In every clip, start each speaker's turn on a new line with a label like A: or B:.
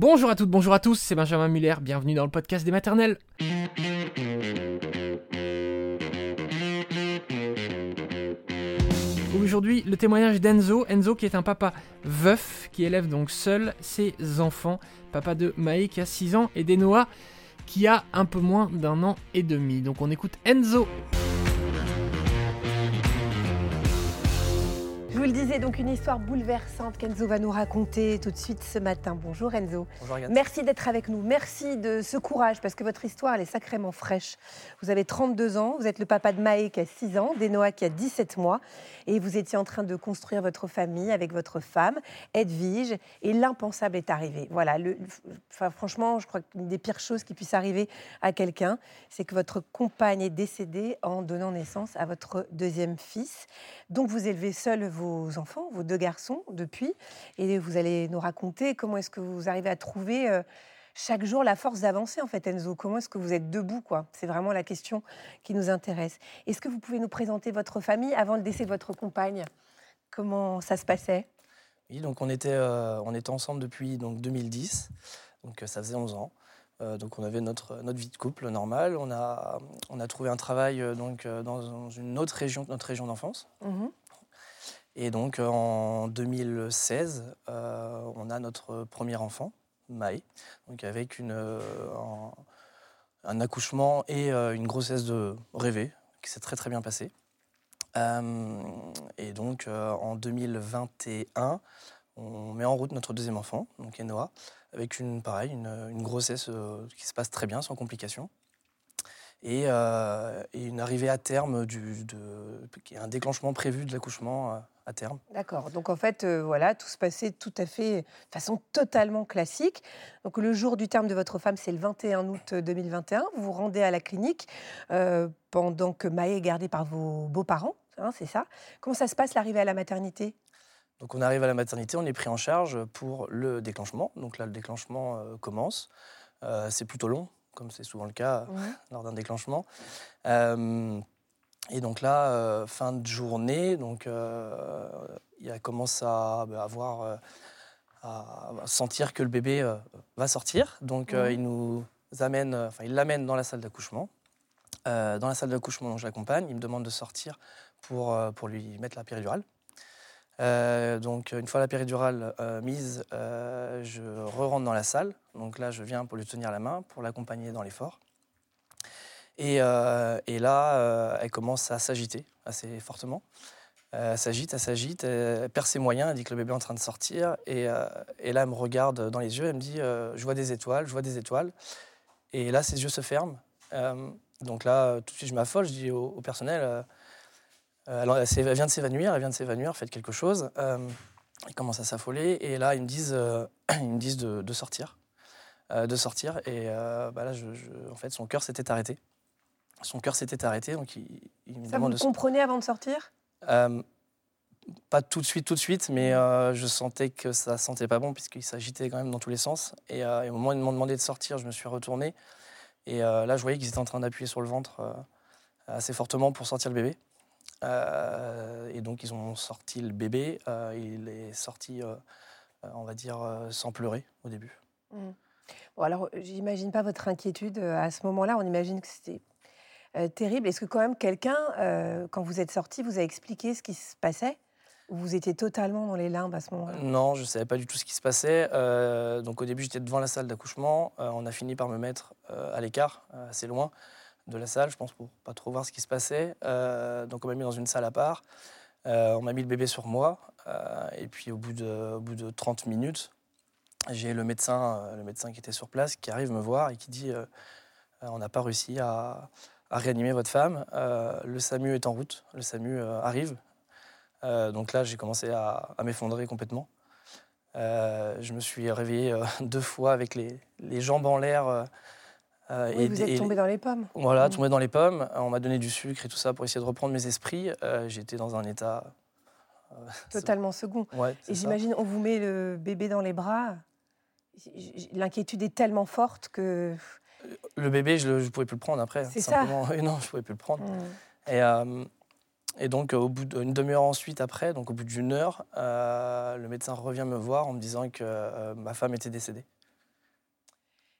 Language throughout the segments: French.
A: Bonjour à toutes, bonjour à tous, c'est Benjamin Muller, bienvenue dans le podcast des maternelles. Aujourd'hui, le témoignage d'Enzo, Enzo qui est un papa veuf, qui élève donc seul ses enfants, papa de Maë qui a 6 ans et d'Enoa qui a un peu moins d'un an et demi. Donc on écoute Enzo.
B: Le disais, donc une histoire bouleversante qu'Enzo va nous raconter tout de suite ce matin. Bonjour Enzo.
C: Bonjour Agathe.
B: Merci d'être avec nous. Merci de ce courage parce que votre histoire elle est sacrément fraîche. Vous avez 32 ans, vous êtes le papa de Maë qui a 6 ans, d'Enoa qui a 17 mois et vous étiez en train de construire votre famille avec votre femme, Edwige, et l'impensable est arrivé. Voilà, le, enfin, franchement, je crois qu'une des pires choses qui puisse arriver à quelqu'un, c'est que votre compagne est décédée en donnant naissance à votre deuxième fils. Donc vous élevez seul vos enfants, vos deux garçons, depuis, et vous allez nous raconter comment est-ce que vous arrivez à trouver euh, chaque jour la force d'avancer, en fait, Enzo. Comment est-ce que vous êtes debout, quoi? C'est vraiment la question qui nous intéresse. Est-ce que vous pouvez nous présenter votre famille avant le décès de votre compagne? Comment ça se passait?
C: Oui, donc on était, euh, on était ensemble depuis donc, 2010, donc euh, ça faisait 11 ans. Donc on avait notre, notre vie de couple normale. On a, on a trouvé un travail donc, dans une autre région que notre région d'enfance.
B: Mhm.
C: Et donc euh, en 2016, euh, on a notre premier enfant, Maë, avec euh, un, accouchement et une grossesse de rêvée qui s'est très très bien passée. Et donc en 2021, on met en route notre deuxième enfant, donc Enoa, avec une une, grossesse qui se passe très bien, sans complications. Et, euh, et une arrivée à terme, du, de, qui est un déclenchement prévu de l'accouchement euh, à terme.
B: D'accord. Donc en fait, euh, voilà, tout se passait tout à fait de façon totalement classique. Donc le jour du terme de votre femme, c'est le 21 août 2021. Vous vous rendez à la clinique euh, pendant que Maë est gardée par vos beaux-parents, hein, c'est ça. Comment ça se passe l'arrivée à la maternité?
C: Donc on arrive à la maternité, on est pris en charge pour le déclenchement. Donc là, le déclenchement commence. Euh, c'est plutôt long, comme c'est souvent le cas euh, lors d'un déclenchement. Euh, et donc là, euh, fin de journée, donc il commence à bah, avoir, euh, à sentir que le bébé euh, va sortir. Donc euh, il nous amène, enfin il l'amène dans la salle d'accouchement. Euh, dans la salle d'accouchement, donc je l'accompagne. Il me demande de sortir pour, pour lui mettre la péridurale. Donc une fois la péridurale mise, je re-rentre dans la salle. Donc là, je viens pour lui tenir la main, pour l'accompagner dans l'effort. Et, euh, là, euh, elle commence à s'agiter assez fortement. Euh, elle s'agite, elle s'agite, elle perd ses moyens, elle dit que le bébé est en train de sortir. Et, là, elle me regarde dans les yeux, elle me dit Je vois des étoiles, je vois des étoiles. Et là, ses yeux se ferment. Donc là, tout de suite, je m'affole, je dis au, personnel elle, vient de s'évanouir, elle vient de s'évanouir, faites quelque chose. Ils commencent à s'affoler et là, ils me disent, de sortir. Euh, de sortir. Et euh, bah là, je, je- en fait, son cœur s'était arrêté. Son cœur s'était arrêté, donc il, il me
B: Ça, vous
C: demande
B: le
C: de
B: comprenez avant de sortir?
C: Euh, pas tout de suite, tout de suite, mais euh, je sentais que ça sentait pas bon puisqu'il s'agitait quand même dans tous les sens. Et, euh, et au moment où ils m'ont demandé de sortir, je me suis retourné. Et euh, là, je voyais qu'ils étaient en train d'appuyer sur le ventre assez fortement pour sortir le bébé. Et donc, ils ont sorti le bébé. Il est sorti, on va dire, sans pleurer au début.
B: Bon, alors, j'imagine pas votre inquiétude euh, à ce moment-là. On imagine que c'était euh, terrible. Est-ce que quand même quelqu'un, euh, quand vous êtes sorti, vous a expliqué ce qui se passait? Ou vous étiez totalement dans les limbes à ce moment-là?
C: Non, je ne savais pas du tout ce qui se passait. Donc au début, j'étais devant la salle d'accouchement. On a fini par me mettre à l'écart, assez loin de la salle, je pense, pour pas trop voir ce qui se passait. Donc on m'a mis dans une salle à part. On m'a mis le bébé sur moi. Et puis au bout, de, au bout de 30 minutes, j'ai le médecin, euh, le médecin qui était sur place qui arrive me voir et qui dit euh, Euh, On n'a pas réussi à, à réanimer votre femme. Euh, le SAMU est en route. Le SAMU euh, arrive. Donc là, j'ai commencé à, à m'effondrer complètement. Je me suis réveillé deux fois avec les, les jambes en l'air.
B: Oui, vous êtes
C: et-
B: tombé dans les pommes.
C: Voilà,
B: Mm.
C: tombé dans les pommes. On m'a donné du sucre et tout ça pour essayer de reprendre mes esprits. J'étais dans un état.
B: Totalement second.
C: Ouais,
B: Et j'imagine, on vous met le bébé dans les bras. L'inquiétude est tellement forte que.
C: Le bébé, je ne pouvais plus le prendre après.
B: C'est ça.
C: simplement. Oui, non, je pouvais plus le prendre.
B: Mm.
C: Et, euh, et donc, au bout d'une demi-heure ensuite, après, donc au bout d'une heure, euh, le médecin revient me voir en me disant que euh, ma femme était décédée.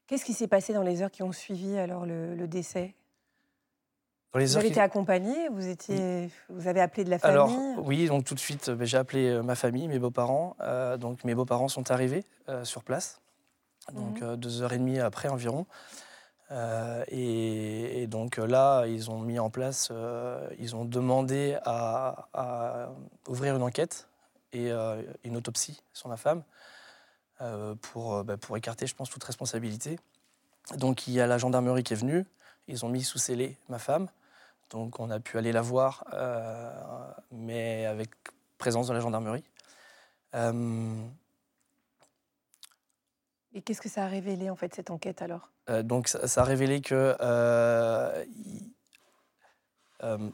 B: Qu'est-ce qui s'est passé dans les heures qui ont suivi alors le, le décès?
C: Dans les
B: Vous avez été accompagné vous, étiez, vous avez appelé de la famille
C: Alors oui, donc tout de suite, euh, j'ai appelé euh, ma famille, mes beaux-parents. Euh, donc mes beaux-parents sont arrivés euh, sur place, donc
B: Mhm.
C: euh, deux heures et demie après environ. Et, et donc là, ils ont mis en place, ils ont demandé à, à ouvrir une enquête et une autopsie sur ma femme pour, ben, pour écarter, je pense, toute responsabilité. Donc il y a la gendarmerie qui est venue, ils ont mis sous scellé ma femme. Donc on a pu aller la voir, euh, mais avec présence de la gendarmerie. Euh,
B: Et qu'est-ce que ça a révélé en fait cette enquête alors?
C: Euh, donc ça, ça a révélé que... il-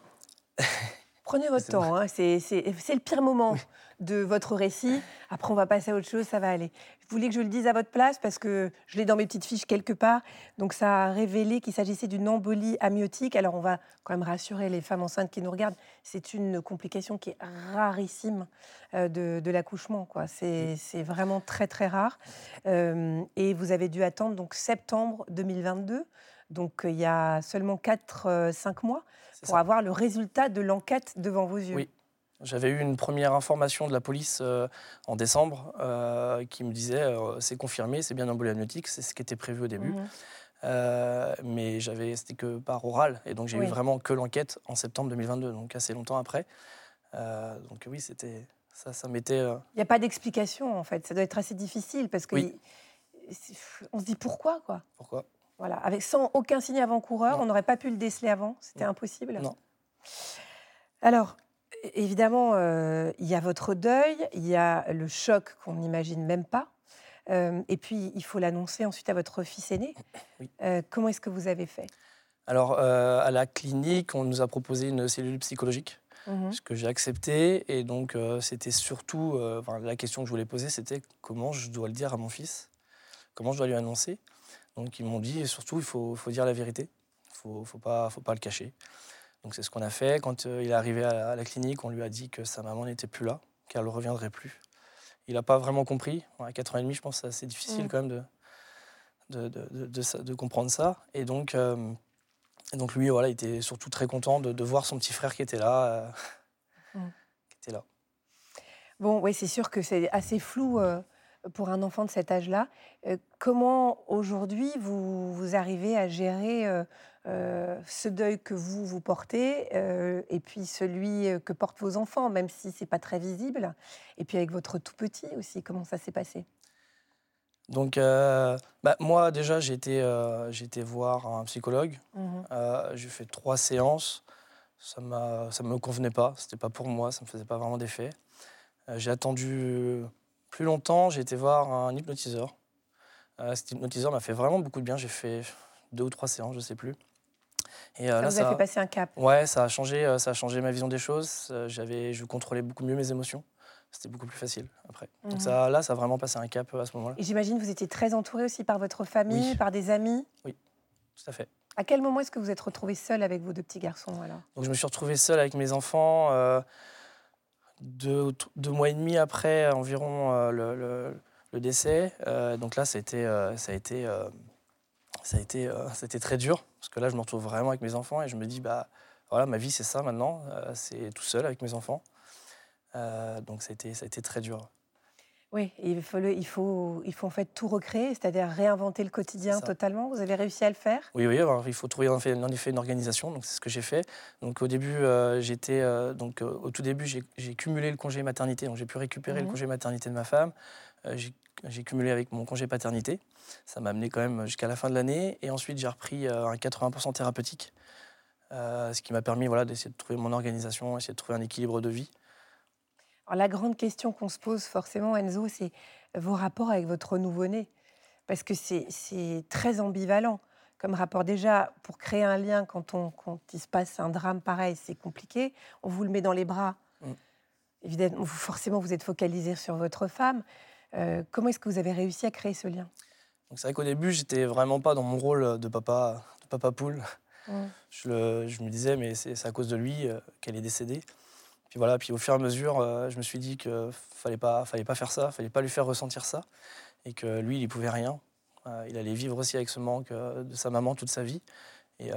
B: Prenez votre temps, hein, c'est le pire moment de votre récit. Après, on va passer à autre chose, ça va aller. Vous voulez que je le dise à votre place parce que je l'ai dans mes petites fiches quelque part. Donc, ça a révélé qu'il s'agissait d'une embolie amniotique. Alors, on va quand même rassurer les femmes enceintes qui nous regardent. C'est une complication qui est rarissime euh, de, de l'accouchement. C'est vraiment très, très rare. Euh, et vous avez dû attendre donc septembre 2022. Donc, euh, il y a seulement 4-5 mois pour
C: ça.
B: avoir le résultat de l'enquête devant vos yeux.
C: Oui. J'avais eu une première information de la police euh, en décembre euh, qui me disait euh, c'est confirmé, c'est bien embolie amniotique, c'est ce qui était prévu au début. Euh, mais j'avais, c'était que par oral. Et donc j'ai
B: Oui.
C: eu vraiment que l'enquête en septembre 2022, donc assez longtemps après. Donc oui, c'était ça, ça m'était.
B: Il n'y a pas d'explication en fait. Ça doit être assez difficile parce que
C: Oui.
B: il- on se dit pourquoi quoi.
C: pourquoi?
B: Voilà, avec sans aucun signe avant-coureur, on n'aurait pas pu le déceler avant. C'était impossible.
C: Non.
B: Alors. Évidemment, euh, il y a votre deuil, il y a le choc qu'on n'imagine même pas, euh, et puis il faut l'annoncer ensuite à votre fils aîné.
C: Oui.
B: Euh, comment est-ce que vous avez fait?
C: Alors à la clinique, on nous a proposé une cellule psychologique,
B: Mhm.
C: ce que j'ai accepté. Et donc c'était surtout, enfin, la question que je voulais poser, c'était comment je dois le dire à mon fils, comment je dois lui annoncer? Donc ils m'ont dit et surtout il faut, faut dire la vérité, il faut, faut pas, faut pas le cacher. Donc c'est ce qu'on a fait. Quand euh, il est arrivé à la, à la clinique, on lui a dit que sa maman n'était plus là, qu'elle ne reviendrait plus. Il n'a pas vraiment compris. À 4 ans et demi, je pense que c'est assez difficile
B: Mm.
C: quand même de, de, de, de- de ça- de comprendre ça. Et donc, euh, et donc lui, voilà, il était surtout très content de, voir son petit frère qui était là. euh,
B: Mm.
C: qui était là.
B: Bon, oui, c'est sûr que c'est assez flou pour un enfant de cet âge-là. Comment aujourd'hui vous, vous arrivez à gérer euh, ce deuil que vous vous portez euh, et puis celui euh, que portent vos enfants, même si c'est pas très visible, et puis avec votre tout petit aussi, comment ça s'est passé?
C: Donc, euh, bah, moi, déjà, j'ai été, euh, été voir un psychologue.
B: Mhm.
C: Euh, j'ai fait trois séances. Ça ne me convenait pas. C'était pas pour moi. Ça me faisait pas vraiment d'effet. J'ai attendu plus longtemps. J'ai été voir un hypnotiseur. Cet hypnotiseur m'a fait vraiment beaucoup de bien. J'ai fait deux ou trois séances, je sais plus. Et euh,
B: Ça
C: là,
B: vous a
C: ça,
B: fait passer un cap
C: ouais, ça a changé. euh, Ça a changé ma vision des choses. Euh, J'avais, je contrôlais beaucoup mieux mes émotions. C'était beaucoup plus facile après.
B: Mhm.
C: Donc ça, là, ça a vraiment passé un cap à ce moment-là.
B: Et j'imagine que vous étiez très entouré aussi par votre famille,
C: Oui.
B: par des amis.
C: Tout à fait.
B: À quel moment est-ce que vous êtes retrouvé seul avec vos deux petits garçons alors?
C: Donc je me suis retrouvé seul avec mes enfants euh, deux, deux mois et demi après environ euh, le, le- le décès. Euh, donc là, ça a été, ça a été, ça a été, euh, ça a été très dur parce que là, je me retrouve vraiment avec mes enfants et je me dis bah voilà, ma vie c'est ça maintenant, euh, c'est tout seul avec mes enfants. Euh, donc ça a été, ça a été très dur.
B: Oui, il faut, le- il, faut, il faut en fait tout recréer, c'est-à-dire réinventer le quotidien totalement. Vous avez réussi à le faire?
C: Oui, oui, alors, il faut trouver en, fait, en effet une organisation, donc c'est ce que j'ai fait. Donc au début, euh, j'étais, euh, donc euh, au tout début, j'ai cumulé le congé maternité, donc j'ai pu récupérer
B: Mhm.
C: le congé maternité de ma femme. Euh, j'ai- cumulé avec mon congé paternité, ça m'a amené quand même jusqu'à la fin de l'année, et ensuite j'ai repris euh, un 80% thérapeutique, euh, ce qui m'a permis voilà d'essayer de trouver mon organisation, essayer de trouver un équilibre de vie.
B: Alors, la grande question qu'on se pose forcément, Enzo, c'est vos rapports avec votre nouveau-né. Parce que c'est très ambivalent comme rapport. Déjà, pour créer un lien quand, on, quand il se passe un drame pareil, c'est compliqué. On vous le met dans les bras.
C: Mm.
B: Évidemment, vous- forcément, vous êtes focalisé sur votre femme. Euh, comment est-ce que vous avez réussi à créer ce lien?
C: Donc c'est vrai qu'au début, j'étais vraiment pas dans mon rôle de papa, de papa poule. Je, le- je me disais, mais c'est à cause de lui euh, qu'elle est décédée. Puis voilà, puis au fur et à mesure, euh, je me suis dit qu'il fallait pas, fallait pas faire ça, fallait pas lui faire ressentir ça, et que lui, il y pouvait rien. il allait vivre aussi avec ce manque de sa maman toute sa vie.
B: Et,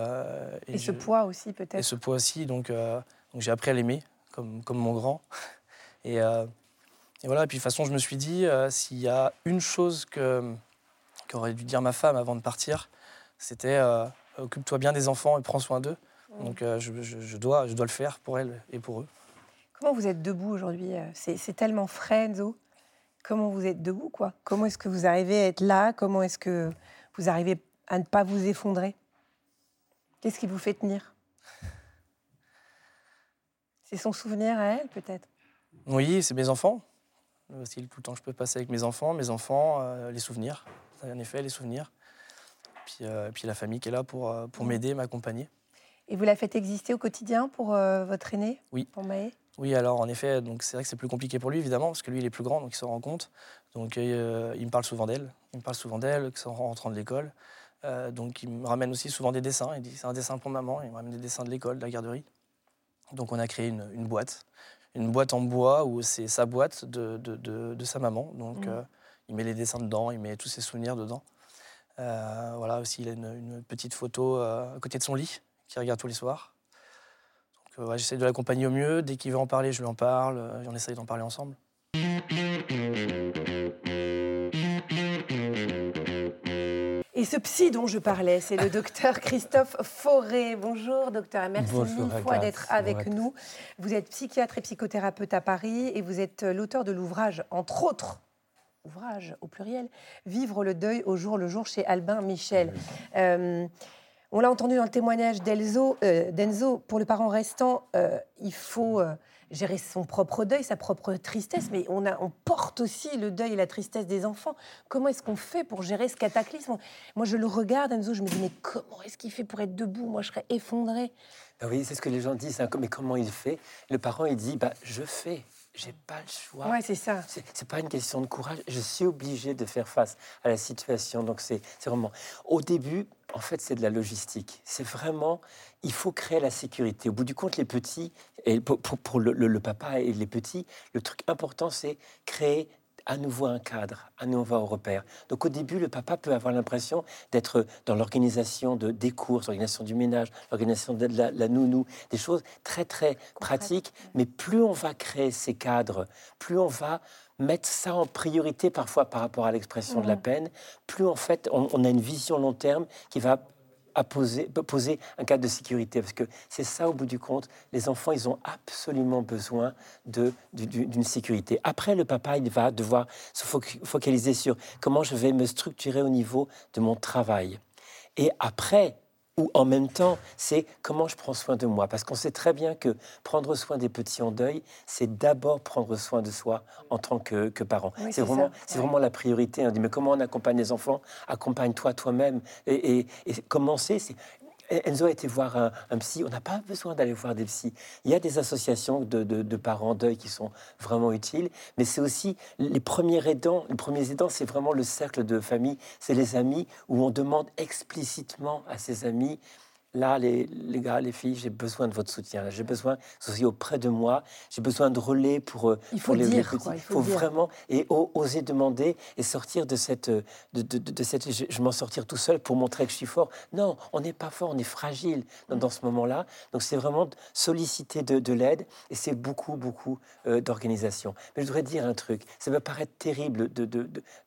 B: et, ce poids aussi peut-être?
C: Et ce poids aussi, donc, donc j'ai appris à l'aimer comme, comme mon grand. Et, et, voilà, et puis de toute façon, je me suis dit, s'il y a une chose que qu'aurait dû dire ma femme avant de partir, c'était occupe-toi bien des enfants et prends soin d'eux. Donc je, je, dois, je dois le faire pour elle et pour eux.
B: Comment vous êtes debout aujourd'hui C'est tellement frais, Enzo. Comment vous êtes debout, quoi? Comment est-ce que vous arrivez à être là? Comment est-ce que vous arrivez à ne pas vous effondrer? Qu'est-ce qui vous fait tenir? C'est son souvenir à elle, peut-être?
C: Oui, c'est mes enfants. Aussi, tout le temps que je peux passer avec mes enfants, mes enfants, les souvenirs. En effet, les souvenirs. Puis, euh, puis la famille qui est là pour, euh, pour m'aider, m'accompagner.
B: Et vous la faites exister au quotidien pour euh, votre aîné?
C: Oui.
B: Pour Maë?
C: Oui, alors en effet, donc c'est vrai que c'est plus compliqué pour lui, évidemment, parce que lui, il est plus grand, donc il se rend compte. Donc il me parle souvent d'elle. Il me parle souvent d'elle, en rentrant de l'école. donc il me ramène aussi souvent des dessins. Il dit c'est un dessin pour maman. Il me ramène des dessins de l'école, de la garderie. Donc on a créé une, une boîte, une boîte en bois où c'est sa boîte de, de, de, sa maman. Donc mmh. il met les dessins dedans, il met tous ses souvenirs dedans. Euh, voilà, aussi, il a une, petite photo euh, à côté de son lit qu'il regarde tous les soirs. Donc, euh, j'essaie de l'accompagner au mieux. Dès qu'il veut en parler, je lui en parle. on essaye d'en parler ensemble.
B: Et ce psy dont je parlais, c'est le docteur Christophe Fauré. Bonjour docteur, merci mille fois d'être avec nous. Vous êtes psychiatre et psychothérapeute à Paris et vous êtes l'auteur de l'ouvrage, entre autres, ouvrage au pluriel, Vivre le deuil au jour le jour chez Albin Michel. Euh, on l'a entendu dans le témoignage d'Enzo, euh, pour le parent restant, euh, il faut gérer son propre deuil, sa propre tristesse, mais on, a, on porte aussi le deuil et la tristesse des enfants. Comment est-ce qu'on fait pour gérer ce cataclysme? Moi, je le regarde, Enzo, je me dis, mais comment est-ce qu'il fait pour être debout? Moi, je serais effondrée.
D: Ah oui, c'est ce que les gens disent, hein, mais comment il fait? Le parent, il dit, bah, je fais j'ai pas le choix.
B: Ouais, c'est ça.
D: C'est pas une question de courage. Je suis obligé de faire face à la situation. Donc c'est vraiment. Au début, en fait, c'est de la logistique. C'est vraiment, il faut créer la sécurité. Au bout du compte, les petits, et pour, pour, le, le, papa et les petits, le truc important, c'est créer à nouveau un cadre, à nouveau un repère. Donc au début, le papa peut avoir l'impression d'être dans l'organisation de, des courses, l'organisation du ménage, l'organisation de la, nounou, des choses très très pratiques. Mais plus on va créer ces cadres, plus on va mettre ça en priorité parfois par rapport à l'expression de la peine, plus en fait on, a une vision long terme qui va poser, poser un cadre de sécurité. Parce que c'est ça, au bout du compte, les enfants, ils ont absolument besoin d'une sécurité. Après, le papa, il va devoir se focaliser sur comment je vais me structurer au niveau de mon travail. Et après, ou en même temps, c'est comment je prends soin de moi. Parce qu'on sait très bien que prendre soin des petits en deuil, c'est d'abord prendre soin de soi en tant que, que parent. c'est vraiment, c'est vraiment la priorité. On dit, mais comment on accompagne les enfants? Accompagne-toi toi-même. Et, et, et commencer, c'est Enzo a été voir un, psy. On n'a pas besoin d'aller voir des psys. Il y a des associations de, de, parents deuil qui sont vraiment utiles, mais c'est aussi les premiers aidants. Les premiers aidants, c'est vraiment le cercle de famille, c'est les amis où on demande explicitement à ses amis là, les, les, gars, les filles, j'ai besoin de votre soutien. J'ai besoin, aussi auprès de moi, j'ai besoin de relais pour, euh,
B: il faut
D: les,
B: dire,
D: petits.
B: il
D: faut, vraiment et oser demander et sortir de cette, de, de, de cette, je, m'en sortir tout seul pour montrer que je suis fort. Non, on n'est pas fort, on est fragile dans, dans ce moment-là. Donc c'est vraiment solliciter de, l'aide et c'est beaucoup, beaucoup euh, d'organisation. Mais je voudrais dire un truc. Ça va paraître terrible de,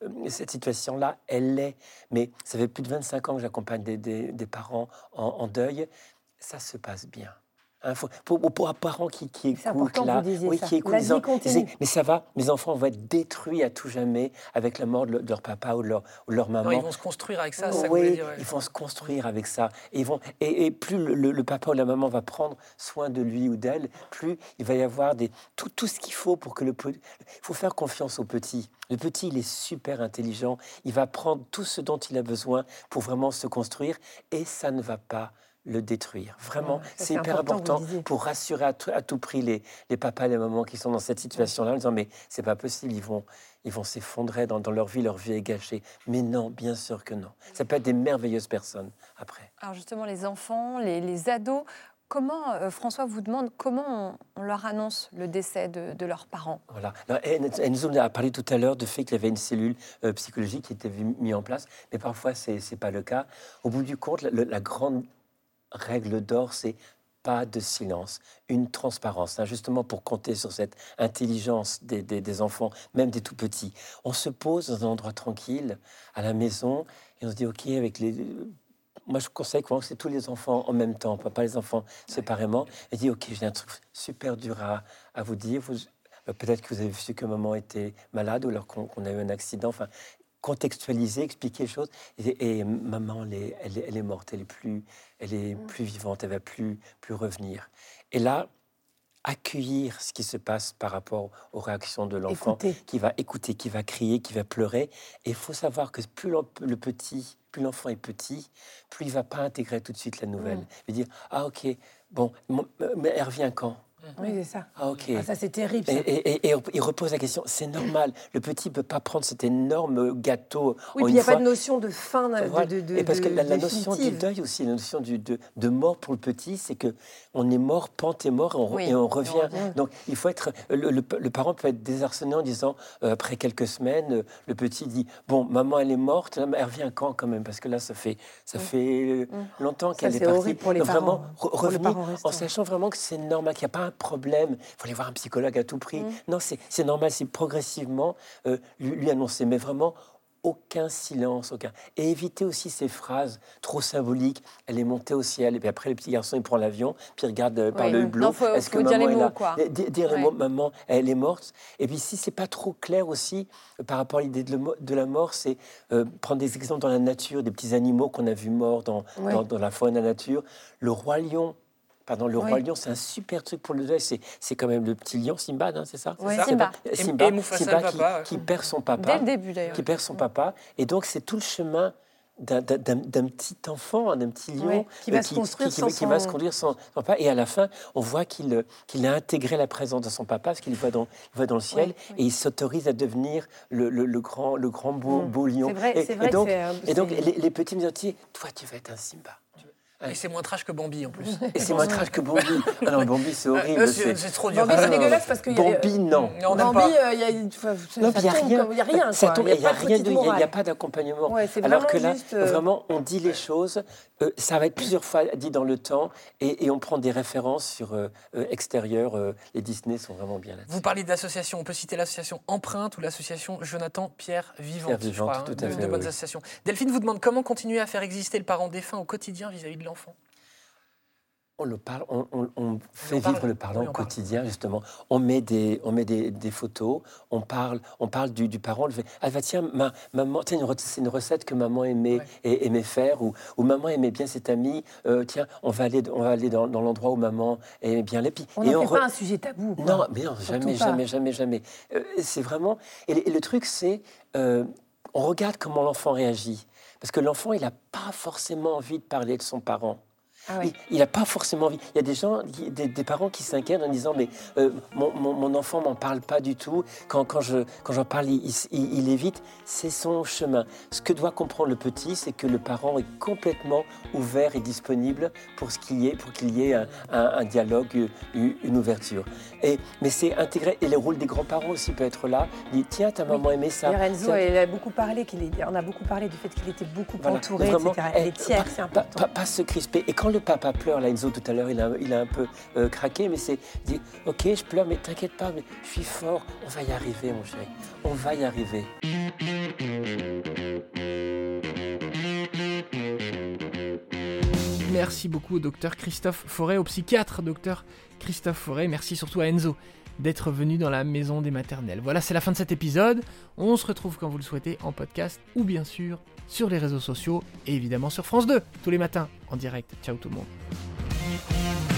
D: euh, cette situation-là, elle l'est. Mais ça fait plus de 25 ans que j'accompagne des, des, des, parents en, en deuil, ça se passe bien. Hein, pour, pour, un parent qui, qui écoute là,
B: oui, qui écoute, vie
D: mais ça va, mes enfants vont être détruits à tout jamais avec la mort de, leur papa ou de leur, ou leur maman.
C: ils vont se construire avec ça, ça
D: Oui, ils vont se construire avec ça. Et, ils vont, et, plus le, papa ou la maman va prendre soin de lui ou d'elle, plus il va y avoir des, tout, tout ce qu'il faut pour que le... Il faut faire confiance au petit. Le petit, il est super intelligent. Il va prendre tout ce dont il a besoin pour vraiment se construire et ça ne va pas le détruire. Vraiment, c'est hyper important, pour rassurer à, tout prix les, les, papas et les mamans qui sont dans cette situation-là en disant mais c'est pas possible, ils vont ils vont s'effondrer dans, leur vie, leur vie est gâchée. Mais non, bien sûr que non. Ça peut être des merveilleuses personnes après.
E: Alors justement, les enfants, les, les ados,
B: comment, euh, François vous demande comment on, leur annonce le décès de, leurs parents?
D: Voilà. Enzo a parlé tout à l'heure du fait qu'il y avait une cellule euh, psychologique qui était mise en place, mais parfois ce n'est pas le cas. Au bout du compte, la, grande règle d'or, c'est pas de silence, une transparence, hein, justement pour compter sur cette intelligence des, des, enfants, même des tout petits. On se pose dans un endroit tranquille, à la maison, et on se dit, OK, avec les moi, je conseille que c'est tous les enfants en même temps, pas les enfants séparément. Et dit, OK, j'ai un truc super dur à, à vous dire. Vous, peut-être que vous avez su que maman était malade ou alors qu'on a eu un accident. Enfin, contextualiser, expliquer les choses. Et, maman, elle est, elle, est, morte, elle est plus, elle est mm. plus vivante, elle va plus, plus revenir. Et là, accueillir ce qui se passe par rapport aux réactions de l'enfant, qui va écouter, qui va crier, qui va pleurer. Et il faut savoir que plus le petit, plus l'enfant est petit, plus il va pas intégrer tout de suite la nouvelle. Mm. Il va dire ah ok, bon, mais elle revient quand?
B: Oui, c'est ça.
D: Ah, ok.
B: Ah, ça, c'est terrible.
D: Et, et, il repose la question c'est normal. Le petit ne peut pas prendre cet énorme gâteau.
B: Oui, il n'y a pas de notion de fin. De, de,
D: et parce que la, notion du deuil aussi, la notion du, de, de, mort pour le petit, c'est que on est mort, pente est mort, et on, revient. Donc, il faut être. Le, parent peut être désarçonné en disant, euh, après quelques semaines, euh, le petit dit Bon, maman, elle est morte, elle revient quand quand même? Parce que là, ça fait, ça fait longtemps qu'elle est, partie.
B: horrible pour les
D: vraiment,
B: parents.
D: revenir en sachant vraiment que c'est normal, qu'il n'y a pas un problème, il faut aller voir un psychologue à tout prix. Mm. Non, c'est normal, c'est progressivement euh, lui, annoncer, mais vraiment aucun silence, aucun. Et éviter aussi ces phrases trop symboliques. Elle est montée au ciel, et puis après le petit garçon il prend l'avion, puis il regarde euh, par le hublot.
B: Est-ce que maman
D: est
B: là quoi.
D: Dire les mots, maman, elle est morte. Et puis si c'est pas trop clair aussi euh, par rapport à l'idée de, la mort, c'est prendre des exemples dans la nature, des petits animaux qu'on a vus morts dans, dans, dans la faune, la nature. Le roi lion Pardon, le roi lion, c'est un super truc pour le deuil. C'est quand même le petit lion, Simba, hein, c'est ça
B: Oui, Simba.
D: Simba, Simba, qui, perd son papa.
B: Dès le début, d'ailleurs.
D: Qui perd son papa. Et donc, c'est tout le chemin d'un petit enfant, d'un petit lion
B: qui va, se construire
D: qui, qui, va se conduire sans, papa. Et à la fin, on voit qu'il qu'il a intégré la présence de son papa parce qu'il voit dans, voit dans le ciel et il s'autorise à devenir le, le, grand, le grand beau, mm. beau lion.
B: Vrai,
D: et,
B: vrai
D: et, donc, et donc les, les petits me disent, toi, tu vas être un Simba.
A: Et c'est moins trash que Bambi en plus.
D: Et c'est moins trash que Bambi. Ah non, Bambi c'est horrible.
A: c'est trop dur.
B: Bambi c'est dégueulasse parce que.
D: Bambi non.
B: Bambi, il y a, il y a rien. Il y a rien.
D: Il n'y a rien il n'y a pas d'accompagnement. Alors que là, euh, vraiment, on dit les choses. Euh, ça va être plusieurs fois dit dans le temps et, on prend des références sur euh, extérieur. les Disney sont vraiment bien là.
A: Vous parlez d'associations. On peut citer l'association Empreinte ou l'association Jonathan Pierre Vivante. Pierre Vivante, hein, tout à fait. De bonnes associations. Delphine vous demande comment continuer à faire exister le parent défunt au quotidien vis-à-vis de l'enfant?
D: On le parle, on, fait vivre le parlant au quotidien justement. On met des, on met des, photos, on parle, on parle du, parent. Le ah bah tiens, ma, maman, c'est une, recette que maman aimait, aimait faire, ou, maman aimait bien cette amie. Euh, tiens, on va aller, on va aller dans, l'endroit où maman aimait bien les
B: On ne fait pas un sujet tabou.
D: Non, mais non, jamais, jamais, jamais, jamais, euh, c'est vraiment. Et, le truc, c'est, euh, on regarde comment l'enfant réagit. Parce que l'enfant, il n'a pas forcément envie de parler de son parent. Ah il n'a pas forcément envie. Il y a des gens, des, parents qui s'inquiètent en disant mais euh, mon, mon, mon, enfant m'en parle pas du tout. Quand, quand je quand j'en parle, il, il, évite. C'est son chemin. Ce que doit comprendre le petit, c'est que le parent est complètement ouvert et disponible pour ce qu'il y ait, pour qu'il y ait un, dialogue, une ouverture. Et mais c'est intégré. Et le rôle des grands-parents aussi peut être là. Il dit tiens ta maman aimait ça.
B: Renzo, elle a beaucoup parlé. Qu'il on a beaucoup parlé du fait qu'il était beaucoup entouré, etc. Elle est tiers, c'est important.
D: Pas, pas, se crisper. Et quand le papa pleure, là, Enzo, tout à l'heure, il a, un peu euh, craqué, mais c'est dit Ok, je pleure, mais t'inquiète pas, mais je suis fort, on va y arriver, mon chéri, on va y arriver.
A: Merci beaucoup au docteur Christophe Forêt, au psychiatre docteur Christophe Forêt. Merci surtout à Enzo d'être venu dans la maison des maternelles. Voilà, c'est la fin de cet épisode. On se retrouve quand vous le souhaitez en podcast ou bien sûr sur les réseaux sociaux et évidemment sur France 2 tous les matins en direct. Ciao tout le monde.